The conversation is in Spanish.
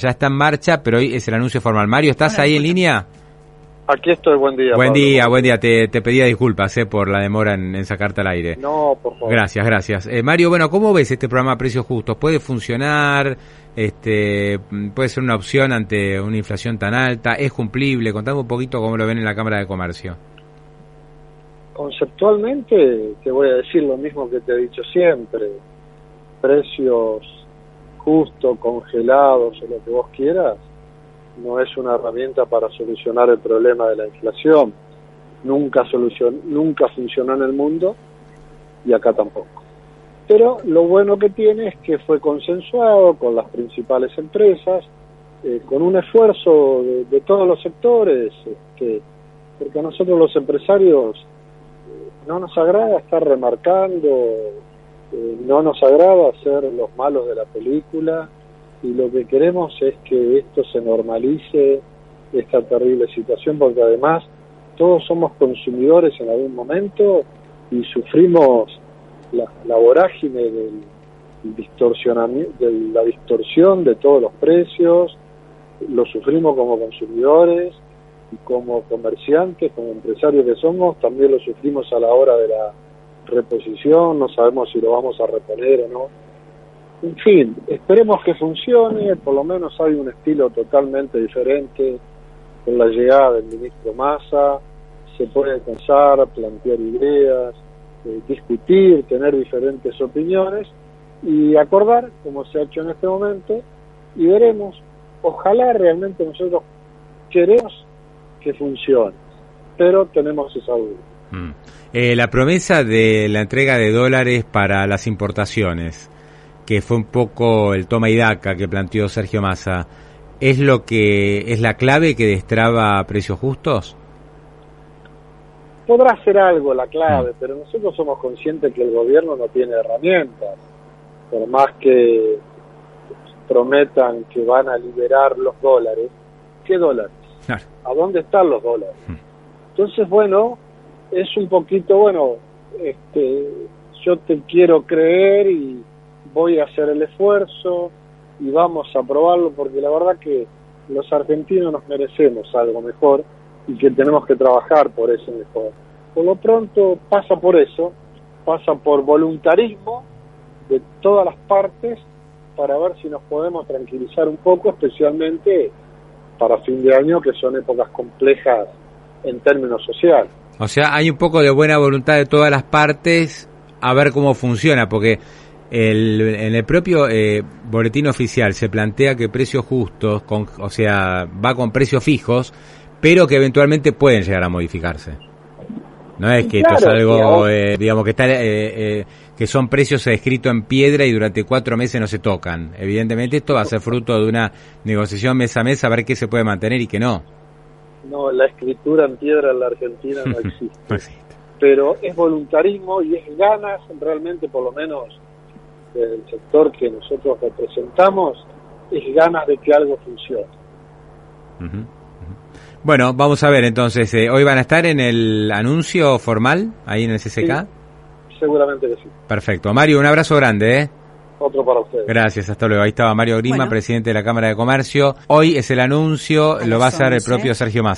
ya está en marcha, pero hoy es el anuncio formal. Mario, ¿estás ahí en línea? Aquí estoy, buen día. Buen Pablo. día, buen día. Te, te pedía disculpas eh, por la demora en, en sacarte al aire. No, por favor. Gracias, gracias. Eh, Mario, bueno, ¿cómo ves este programa a precios justos? ¿Puede funcionar? Este, ¿Puede ser una opción ante una inflación tan alta? ¿Es cumplible? Contame un poquito cómo lo ven en la Cámara de Comercio. Conceptualmente, te voy a decir lo mismo que te he dicho siempre. Precios justos, congelados o lo que vos quieras, no es una herramienta para solucionar el problema de la inflación. Nunca, solucion nunca funcionó en el mundo y acá tampoco. Pero lo bueno que tiene es que fue consensuado con las principales empresas, eh, con un esfuerzo de, de todos los sectores, este, porque a nosotros los empresarios eh, no nos agrada estar remarcando, eh, no nos agrada ser los malos de la película y lo que queremos es que esto se normalice, esta terrible situación, porque además todos somos consumidores en algún momento y sufrimos la, la vorágine del de la distorsión de todos los precios, lo sufrimos como consumidores y como comerciantes, como empresarios que somos, también lo sufrimos a la hora de la reposición, no sabemos si lo vamos a reponer o no. En fin, esperemos que funcione, por lo menos hay un estilo totalmente diferente con la llegada del ministro Massa, se puede pensar, plantear ideas, eh, discutir, tener diferentes opiniones y acordar, como se ha hecho en este momento, y veremos, ojalá realmente nosotros queremos que funcione, pero tenemos esa duda. Mm. Eh, la promesa de la entrega de dólares para las importaciones, que fue un poco el toma y daca que planteó Sergio Massa, ¿es lo que es la clave que destraba precios justos? Podrá ser algo la clave, pero nosotros somos conscientes que el gobierno no tiene herramientas, por más que prometan que van a liberar los dólares, ¿qué dólares? Claro. ¿A dónde están los dólares? Entonces, bueno, es un poquito, bueno, este, yo te quiero creer y voy a hacer el esfuerzo y vamos a probarlo porque la verdad que los argentinos nos merecemos algo mejor y que tenemos que trabajar por ese mejor. Por lo pronto pasa por eso, pasa por voluntarismo de todas las partes para ver si nos podemos tranquilizar un poco, especialmente para fin de año, que son épocas complejas en términos sociales. O sea, hay un poco de buena voluntad de todas las partes a ver cómo funciona, porque el, en el propio eh, boletín oficial se plantea que precios justos, con, o sea, va con precios fijos, pero que eventualmente pueden llegar a modificarse. No es que Claro, esto es algo, digamos- eh, digamos, que está, eh, eh, que son precios escritos en piedra y durante cuatro meses no se tocan. Evidentemente esto va a ser fruto de una negociación mes a mes a ver qué se puede mantener y qué no. No, la escritura en piedra en la Argentina no existe. No existe. pero es voluntarismo y es ganas realmente por lo menos del sector que nosotros representamos es ganas de que algo funcione. Bueno, vamos a ver entonces, eh, hoy van a estar en el anuncio formal, ahí en el CCK. seguramente que sí Perfecto. Mario, un abrazo grande, ¿eh? otro para ustedes Gracias, hasta luego. Ahí estaba Mario Grima, Bueno. presidente de la Cámara de Comercio. Hoy es el anuncio, lo va a hacer el 11. propio Sergio Massa.